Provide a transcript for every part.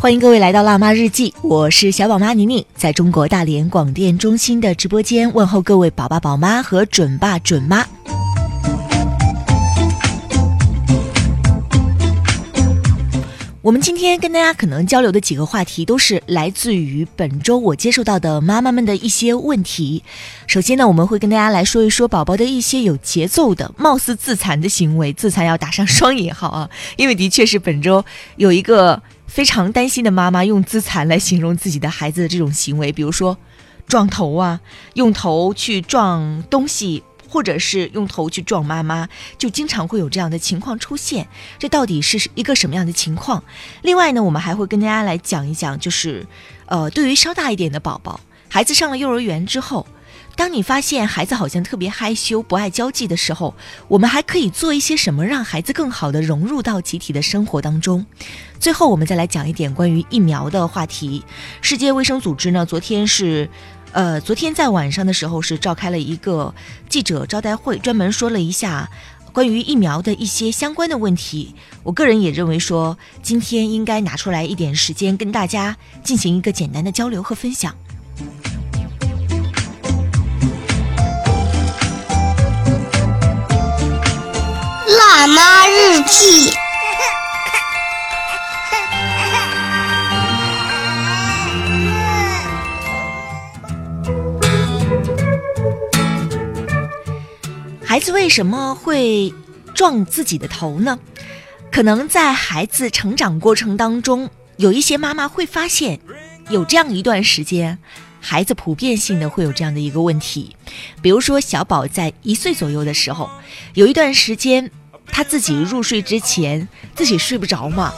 欢迎各位来到辣妈日记，我是小宝妈宁宁，在中国大连广电中心的直播间问候各位宝爸宝妈和准爸准妈。我们今天跟大家可能交流的几个话题，都是来自于本周我接受到的妈妈们的一些问题。首先呢，我们会跟大家来说一说宝宝的一些有节奏的、貌似自残的行为，自残要打上双引号啊，因为的确是本周有一个。非常担心的妈妈用自残来形容自己的孩子的这种行为，比如说撞头啊，用头去撞东西，或者是用头去撞妈妈，就经常会有这样的情况出现。这到底是一个什么样的情况？另外呢，我们还会跟大家来讲一讲，就是呃，对于稍大一点的宝宝，孩子上了幼儿园之后。当你发现孩子好像特别害羞、不爱交际的时候，我们还可以做一些什么，让孩子更好的融入到集体的生活当中？最后，我们再来讲一点关于疫苗的话题。世界卫生组织呢，昨天是，呃，昨天在晚上的时候是召开了一个记者招待会，专门说了一下关于疫苗的一些相关的问题。我个人也认为说，今天应该拿出来一点时间，跟大家进行一个简单的交流和分享。日记。孩子为什么会撞自己的头呢？可能在孩子成长过程当中，有一些妈妈会发现，有这样一段时间，孩子普遍性的会有这样的一个问题，比如说小宝在一岁左右的时候，有一段时间。他自己入睡之前，自己睡不着嘛，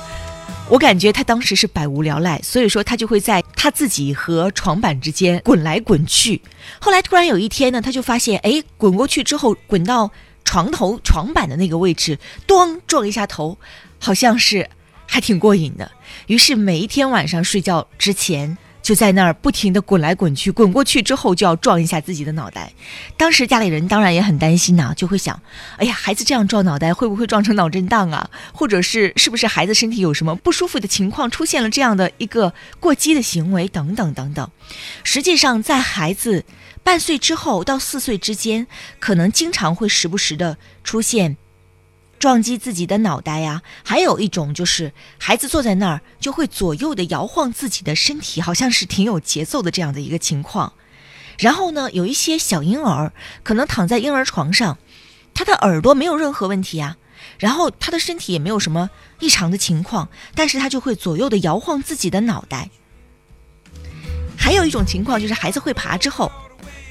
我感觉他当时是百无聊赖，所以说他就会在他自己和床板之间滚来滚去。后来突然有一天呢，他就发现，哎，滚过去之后，滚到床头床板的那个位置，咚撞一下头，好像是还挺过瘾的。于是每一天晚上睡觉之前。就在那儿不停地滚来滚去，滚过去之后就要撞一下自己的脑袋。当时家里人当然也很担心呐，就会想：哎呀，孩子这样撞脑袋会不会撞成脑震荡啊？或者是是不是孩子身体有什么不舒服的情况出现了这样的一个过激的行为等等等等。实际上，在孩子半岁之后到四岁之间，可能经常会时不时的出现。撞击自己的脑袋呀，还有一种就是孩子坐在那儿就会左右的摇晃自己的身体，好像是挺有节奏的这样的一个情况。然后呢，有一些小婴儿可能躺在婴儿床上，他的耳朵没有任何问题啊，然后他的身体也没有什么异常的情况，但是他就会左右的摇晃自己的脑袋。还有一种情况就是孩子会爬之后，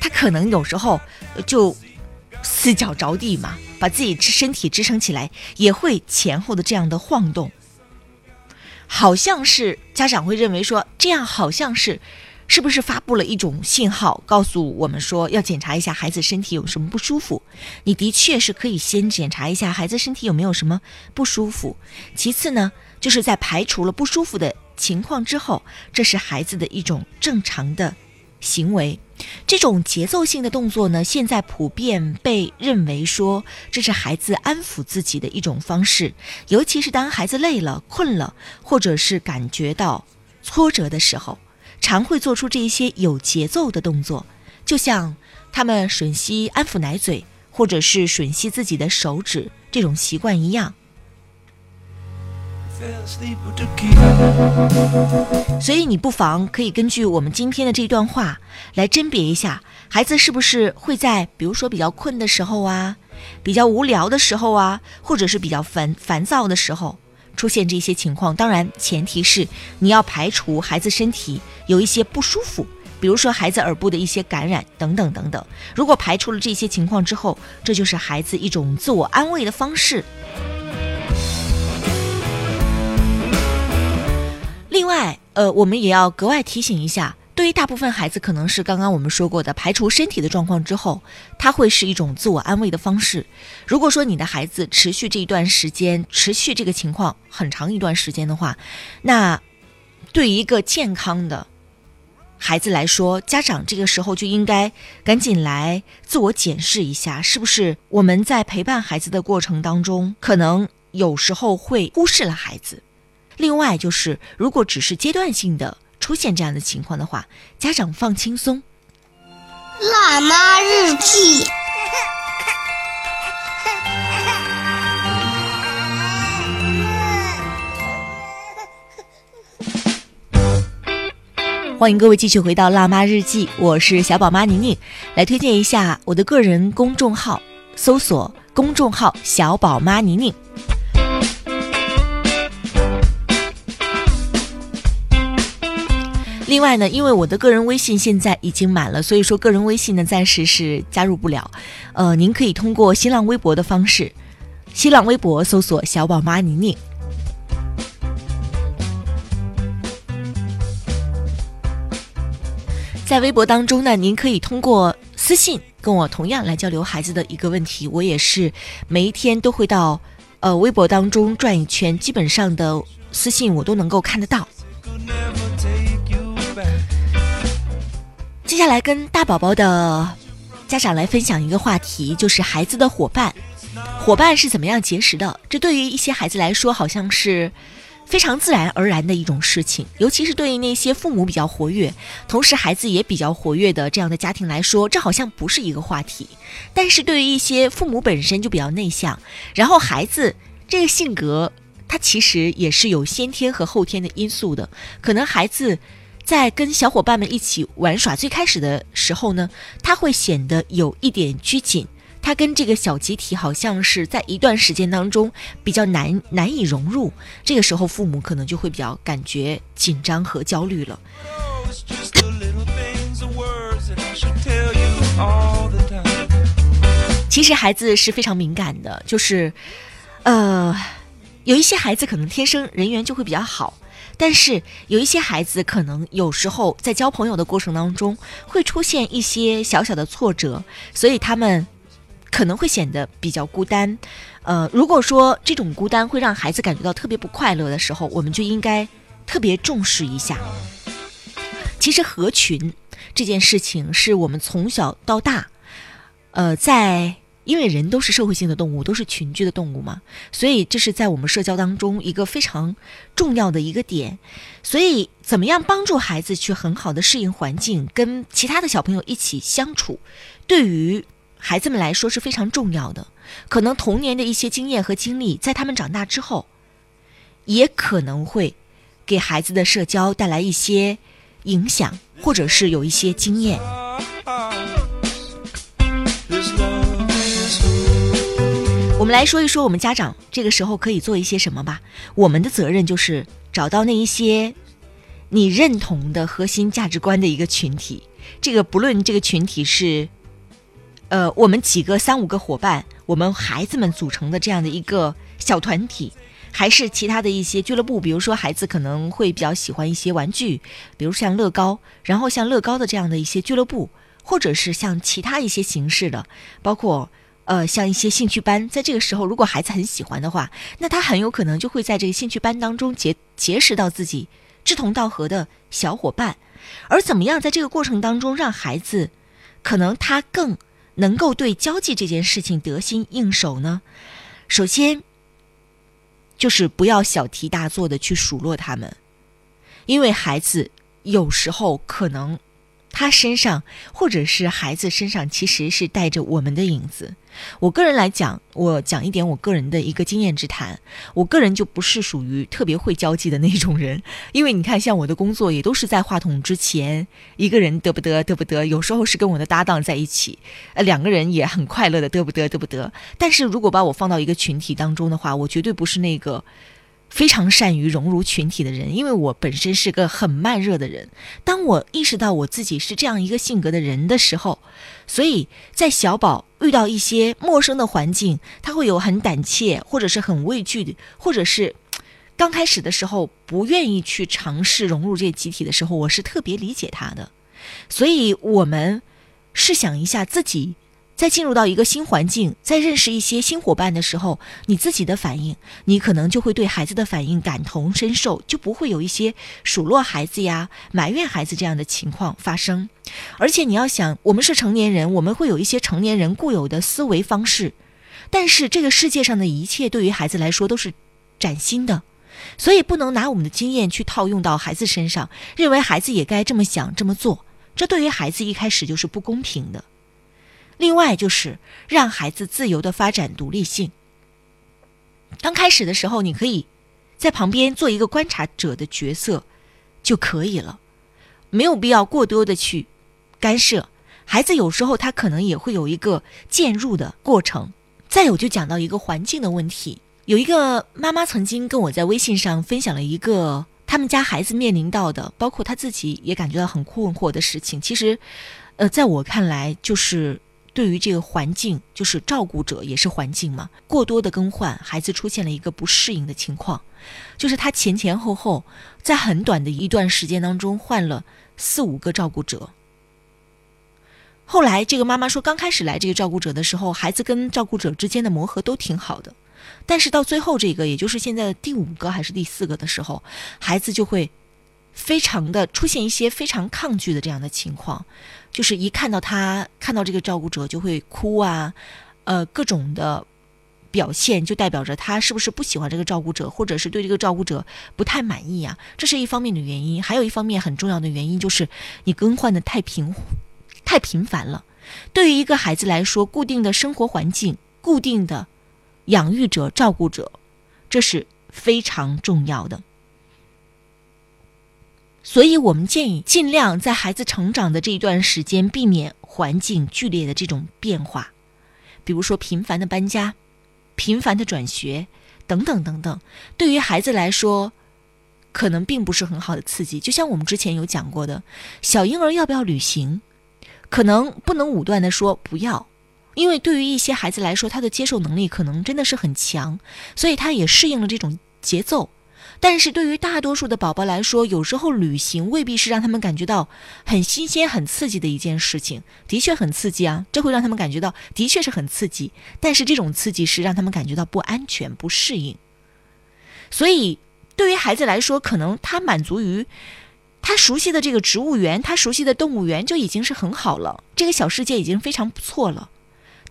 他可能有时候就。四脚着地嘛，把自己支身体支撑起来，也会前后的这样的晃动，好像是家长会认为说这样好像是，是不是发布了一种信号，告诉我们说要检查一下孩子身体有什么不舒服？你的确是可以先检查一下孩子身体有没有什么不舒服，其次呢，就是在排除了不舒服的情况之后，这是孩子的一种正常的行为。这种节奏性的动作呢，现在普遍被认为说这是孩子安抚自己的一种方式，尤其是当孩子累了、困了，或者是感觉到挫折的时候，常会做出这一些有节奏的动作，就像他们吮吸安抚奶嘴，或者是吮吸自己的手指这种习惯一样。所以你不妨可以根据我们今天的这段话来甄别一下，孩子是不是会在比如说比较困的时候啊，比较无聊的时候啊，或者是比较烦烦躁的时候出现这些情况。当然，前提是你要排除孩子身体有一些不舒服，比如说孩子耳部的一些感染等等等等。如果排除了这些情况之后，这就是孩子一种自我安慰的方式。另外，呃，我们也要格外提醒一下，对于大部分孩子，可能是刚刚我们说过的，排除身体的状况之后，它会是一种自我安慰的方式。如果说你的孩子持续这一段时间，持续这个情况很长一段时间的话，那对于一个健康的孩子来说，家长这个时候就应该赶紧来自我检视一下，是不是我们在陪伴孩子的过程当中，可能有时候会忽视了孩子。另外就是，如果只是阶段性的。出现这样的情况的话，家长放轻松。辣妈日记，欢迎各位继续回到辣妈日记，我是小宝妈宁宁，来推荐一下我的个人公众号，搜索公众号小宝妈宁宁。另外呢，因为我的个人微信现在已经满了，所以说个人微信呢暂时是加入不了。呃，您可以通过新浪微博的方式，新浪微博搜索“小宝妈宁宁”。在微博当中呢，您可以通过私信跟我同样来交流孩子的一个问题。我也是每一天都会到呃微博当中转一圈，基本上的私信我都能够看得到。接下来跟大宝宝的家长来分享一个话题，就是孩子的伙伴，伙伴是怎么样结识的？这对于一些孩子来说，好像是非常自然而然的一种事情。尤其是对于那些父母比较活跃，同时孩子也比较活跃的这样的家庭来说，这好像不是一个话题。但是对于一些父母本身就比较内向，然后孩子这个性格，他其实也是有先天和后天的因素的，可能孩子。在跟小伙伴们一起玩耍，最开始的时候呢，他会显得有一点拘谨，他跟这个小集体好像是在一段时间当中比较难难以融入，这个时候父母可能就会比较感觉紧张和焦虑了。其实孩子是非常敏感的，就是，呃，有一些孩子可能天生人缘就会比较好。但是有一些孩子可能有时候在交朋友的过程当中会出现一些小小的挫折，所以他们可能会显得比较孤单。呃，如果说这种孤单会让孩子感觉到特别不快乐的时候，我们就应该特别重视一下。其实合群这件事情是我们从小到大，呃，在。因为人都是社会性的动物，都是群居的动物嘛，所以这是在我们社交当中一个非常重要的一个点。所以，怎么样帮助孩子去很好的适应环境，跟其他的小朋友一起相处，对于孩子们来说是非常重要的。可能童年的一些经验和经历，在他们长大之后，也可能会给孩子的社交带来一些影响，或者是有一些经验。们来说一说，我们家长这个时候可以做一些什么吧。我们的责任就是找到那一些你认同的核心价值观的一个群体。这个不论这个群体是，呃，我们几个三五个伙伴，我们孩子们组成的这样的一个小团体，还是其他的一些俱乐部。比如说，孩子可能会比较喜欢一些玩具，比如像乐高，然后像乐高的这样的一些俱乐部，或者是像其他一些形式的，包括。呃，像一些兴趣班，在这个时候，如果孩子很喜欢的话，那他很有可能就会在这个兴趣班当中结结识到自己志同道合的小伙伴。而怎么样在这个过程当中让孩子，可能他更能够对交际这件事情得心应手呢？首先，就是不要小题大做的去数落他们，因为孩子有时候可能。他身上，或者是孩子身上，其实是带着我们的影子。我个人来讲，我讲一点我个人的一个经验之谈。我个人就不是属于特别会交际的那种人，因为你看，像我的工作也都是在话筒之前，一个人得不得得不得，有时候是跟我的搭档在一起，呃，两个人也很快乐的得不得得不得。但是如果把我放到一个群体当中的话，我绝对不是那个。非常善于融入群体的人，因为我本身是个很慢热的人。当我意识到我自己是这样一个性格的人的时候，所以在小宝遇到一些陌生的环境，他会有很胆怯，或者是很畏惧的，或者是刚开始的时候不愿意去尝试融入这个集体的时候，我是特别理解他的。所以，我们试想一下自己。在进入到一个新环境，在认识一些新伙伴的时候，你自己的反应，你可能就会对孩子的反应感同身受，就不会有一些数落孩子呀、埋怨孩子这样的情况发生。而且你要想，我们是成年人，我们会有一些成年人固有的思维方式，但是这个世界上的一切对于孩子来说都是崭新的，所以不能拿我们的经验去套用到孩子身上，认为孩子也该这么想这么做，这对于孩子一开始就是不公平的。另外就是让孩子自由的发展独立性。刚开始的时候，你可以在旁边做一个观察者的角色就可以了，没有必要过多的去干涉。孩子有时候他可能也会有一个渐入的过程。再有就讲到一个环境的问题，有一个妈妈曾经跟我在微信上分享了一个他们家孩子面临到的，包括他自己也感觉到很困惑的事情。其实，呃，在我看来就是。对于这个环境，就是照顾者也是环境嘛，过多的更换，孩子出现了一个不适应的情况，就是他前前后后在很短的一段时间当中换了四五个照顾者。后来这个妈妈说，刚开始来这个照顾者的时候，孩子跟照顾者之间的磨合都挺好的，但是到最后这个，也就是现在的第五个还是第四个的时候，孩子就会。非常的出现一些非常抗拒的这样的情况，就是一看到他看到这个照顾者就会哭啊，呃，各种的表现就代表着他是不是不喜欢这个照顾者，或者是对这个照顾者不太满意啊？这是一方面的原因，还有一方面很重要的原因就是你更换的太频太频繁了。对于一个孩子来说，固定的生活环境、固定的养育者、照顾者，这是非常重要的。所以我们建议尽量在孩子成长的这一段时间，避免环境剧烈的这种变化，比如说频繁的搬家、频繁的转学等等等等。对于孩子来说，可能并不是很好的刺激。就像我们之前有讲过的，小婴儿要不要旅行，可能不能武断的说不要，因为对于一些孩子来说，他的接受能力可能真的是很强，所以他也适应了这种节奏。但是对于大多数的宝宝来说，有时候旅行未必是让他们感觉到很新鲜、很刺激的一件事情。的确很刺激啊，这会让他们感觉到的确是很刺激。但是这种刺激是让他们感觉到不安全、不适应。所以对于孩子来说，可能他满足于他熟悉的这个植物园、他熟悉的动物园就已经是很好了，这个小世界已经非常不错了。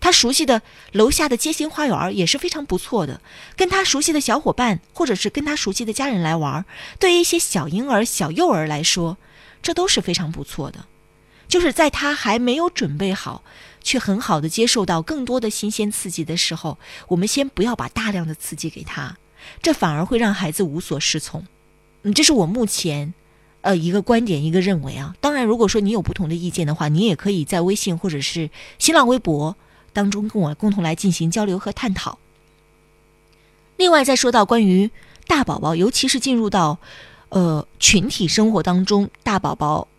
他熟悉的楼下的街心花园也是非常不错的，跟他熟悉的小伙伴或者是跟他熟悉的家人来玩，对于一些小婴儿、小幼儿来说，这都是非常不错的。就是在他还没有准备好去很好的接受到更多的新鲜刺激的时候，我们先不要把大量的刺激给他，这反而会让孩子无所适从。嗯，这是我目前呃一个观点，一个认为啊。当然，如果说你有不同的意见的话，你也可以在微信或者是新浪微博。当中跟我共同来进行交流和探讨。另外，再说到关于大宝宝，尤其是进入到呃群体生活当中，大宝宝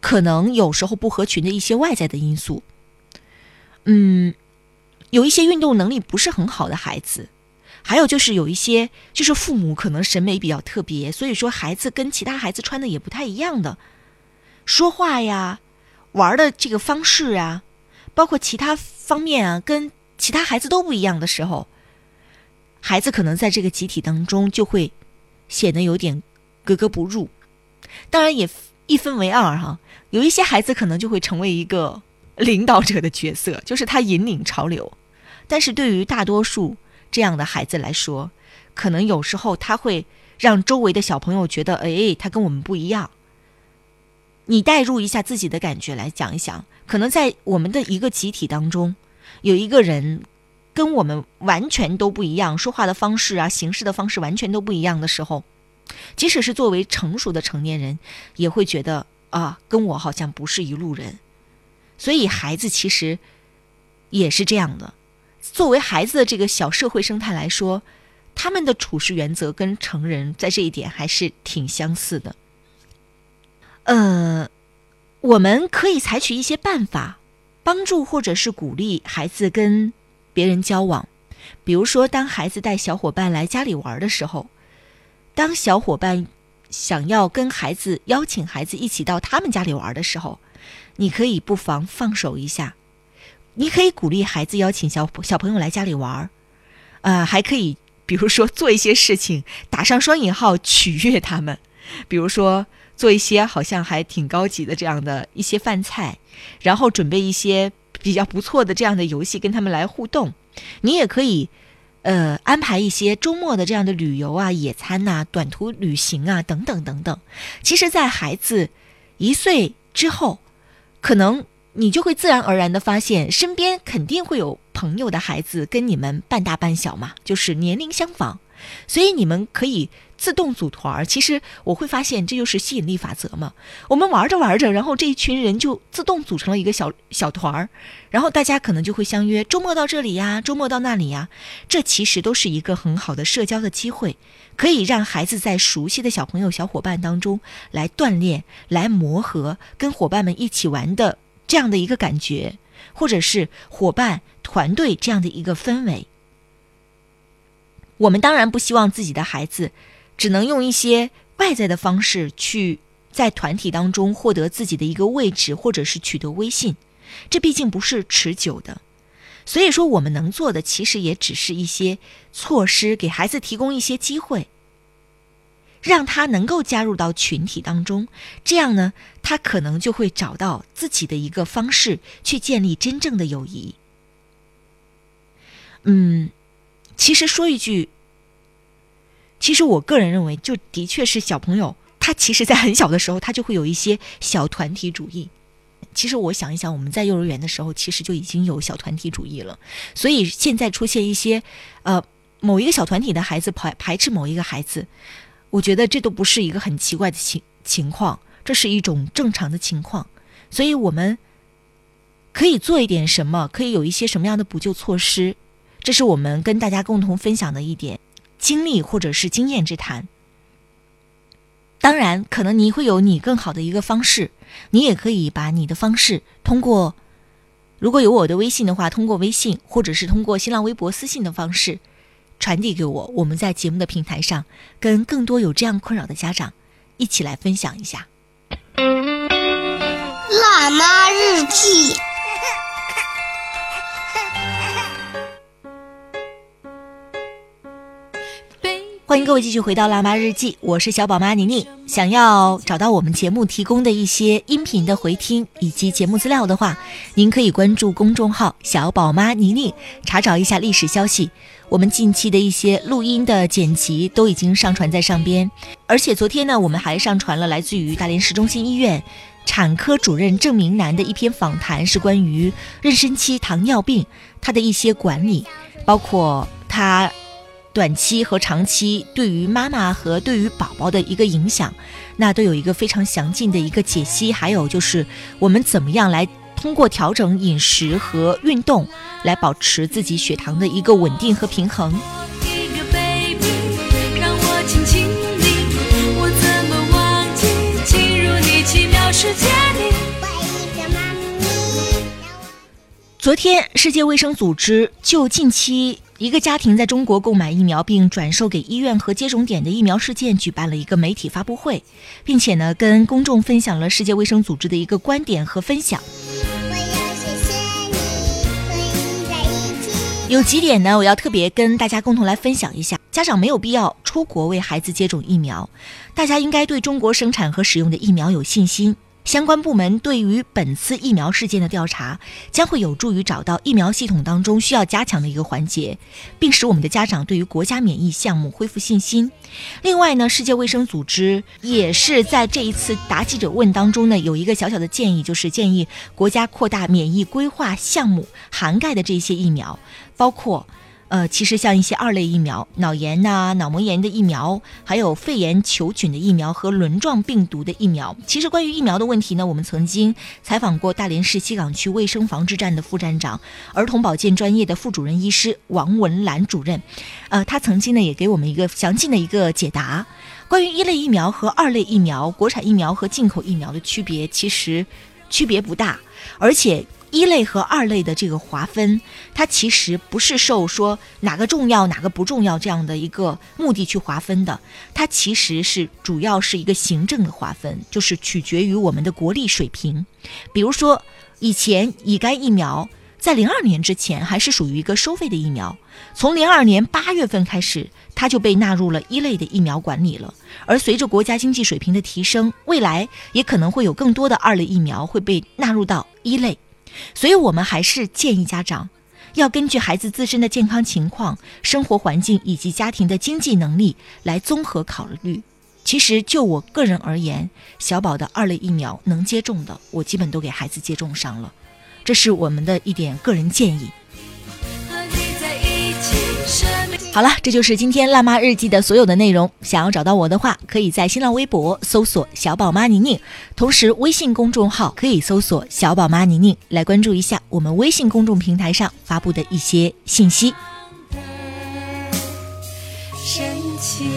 可能有时候不合群的一些外在的因素。嗯，有一些运动能力不是很好的孩子，还有就是有一些就是父母可能审美比较特别，所以说孩子跟其他孩子穿的也不太一样的，说话呀，玩的这个方式啊。包括其他方面啊，跟其他孩子都不一样的时候，孩子可能在这个集体当中就会显得有点格格不入。当然也一分为二哈，有一些孩子可能就会成为一个领导者的角色，就是他引领潮流。但是对于大多数这样的孩子来说，可能有时候他会让周围的小朋友觉得，哎，他跟我们不一样。你代入一下自己的感觉来讲一讲。可能在我们的一个集体当中，有一个人跟我们完全都不一样，说话的方式啊，行事的方式完全都不一样的时候，即使是作为成熟的成年人，也会觉得啊，跟我好像不是一路人。所以孩子其实也是这样的。作为孩子的这个小社会生态来说，他们的处事原则跟成人在这一点还是挺相似的。呃。我们可以采取一些办法，帮助或者是鼓励孩子跟别人交往。比如说，当孩子带小伙伴来家里玩的时候，当小伙伴想要跟孩子邀请孩子一起到他们家里玩的时候，你可以不妨放手一下，你可以鼓励孩子邀请小小朋友来家里玩，呃，还可以比如说做一些事情，打上双引号取悦他们，比如说。做一些好像还挺高级的这样的一些饭菜，然后准备一些比较不错的这样的游戏跟他们来互动。你也可以，呃，安排一些周末的这样的旅游啊、野餐呐、短途旅行啊等等等等。其实，在孩子一岁之后，可能你就会自然而然的发现，身边肯定会有朋友的孩子跟你们半大半小嘛，就是年龄相仿。所以你们可以自动组团儿。其实我会发现，这就是吸引力法则嘛。我们玩着玩着，然后这一群人就自动组成了一个小小团儿，然后大家可能就会相约周末到这里呀，周末到那里呀。这其实都是一个很好的社交的机会，可以让孩子在熟悉的小朋友、小伙伴当中来锻炼、来磨合，跟伙伴们一起玩的这样的一个感觉，或者是伙伴团队这样的一个氛围。我们当然不希望自己的孩子只能用一些外在的方式去在团体当中获得自己的一个位置，或者是取得威信，这毕竟不是持久的。所以说，我们能做的其实也只是一些措施，给孩子提供一些机会，让他能够加入到群体当中。这样呢，他可能就会找到自己的一个方式去建立真正的友谊。嗯。其实说一句，其实我个人认为，就的确是小朋友，他其实，在很小的时候，他就会有一些小团体主义。其实我想一想，我们在幼儿园的时候，其实就已经有小团体主义了。所以现在出现一些，呃，某一个小团体的孩子排排斥某一个孩子，我觉得这都不是一个很奇怪的情情况，这是一种正常的情况。所以我们可以做一点什么，可以有一些什么样的补救措施。这是我们跟大家共同分享的一点经历或者是经验之谈。当然，可能你会有你更好的一个方式，你也可以把你的方式通过，如果有我的微信的话，通过微信或者是通过新浪微博私信的方式传递给我。我们在节目的平台上跟更多有这样困扰的家长一起来分享一下。辣妈日记。欢迎各位继续回到《辣妈日记》，我是小宝妈宁宁。想要找到我们节目提供的一些音频的回听以及节目资料的话，您可以关注公众号“小宝妈宁宁”，查找一下历史消息。我们近期的一些录音的剪辑都已经上传在上边，而且昨天呢，我们还上传了来自于大连市中心医院产科主任郑明南的一篇访谈，是关于妊娠期糖尿病它的一些管理，包括他。短期和长期对于妈妈和对于宝宝的一个影响，那都有一个非常详尽的一个解析。还有就是我们怎么样来通过调整饮食和运动，来保持自己血糖的一个稳定和平衡。昨天，世界卫生组织就近期。一个家庭在中国购买疫苗并转售给医院和接种点的疫苗事件，举办了一个媒体发布会，并且呢，跟公众分享了世界卫生组织的一个观点和分享。有几点呢，我要特别跟大家共同来分享一下。家长没有必要出国为孩子接种疫苗，大家应该对中国生产和使用的疫苗有信心。相关部门对于本次疫苗事件的调查，将会有助于找到疫苗系统当中需要加强的一个环节，并使我们的家长对于国家免疫项目恢复信心。另外呢，世界卫生组织也是在这一次答记者问当中呢，有一个小小的建议，就是建议国家扩大免疫规划项目涵盖的这些疫苗，包括。呃，其实像一些二类疫苗，脑炎呐、脑膜炎的疫苗，还有肺炎球菌的疫苗和轮状病毒的疫苗。其实关于疫苗的问题呢，我们曾经采访过大连市西岗区卫生防治站的副站长、儿童保健专业的副主任医师王文兰主任。呃，他曾经呢也给我们一个详尽的一个解答。关于一类疫苗和二类疫苗，国产疫苗和进口疫苗的区别其实区别不大，而且。一类和二类的这个划分，它其实不是受说哪个重要哪个不重要这样的一个目的去划分的，它其实是主要是一个行政的划分，就是取决于我们的国力水平。比如说，以前乙肝疫苗在零二年之前还是属于一个收费的疫苗，从零二年八月份开始，它就被纳入了一类的疫苗管理了。而随着国家经济水平的提升，未来也可能会有更多的二类疫苗会被纳入到一类。所以，我们还是建议家长要根据孩子自身的健康情况、生活环境以及家庭的经济能力来综合考虑。其实，就我个人而言，小宝的二类疫苗能接种的，我基本都给孩子接种上了。这是我们的一点个人建议。好了，这就是今天辣妈日记的所有的内容。想要找到我的话，可以在新浪微博搜索“小宝妈宁宁”，同时微信公众号可以搜索“小宝妈宁宁”来关注一下我们微信公众平台上发布的一些信息。神奇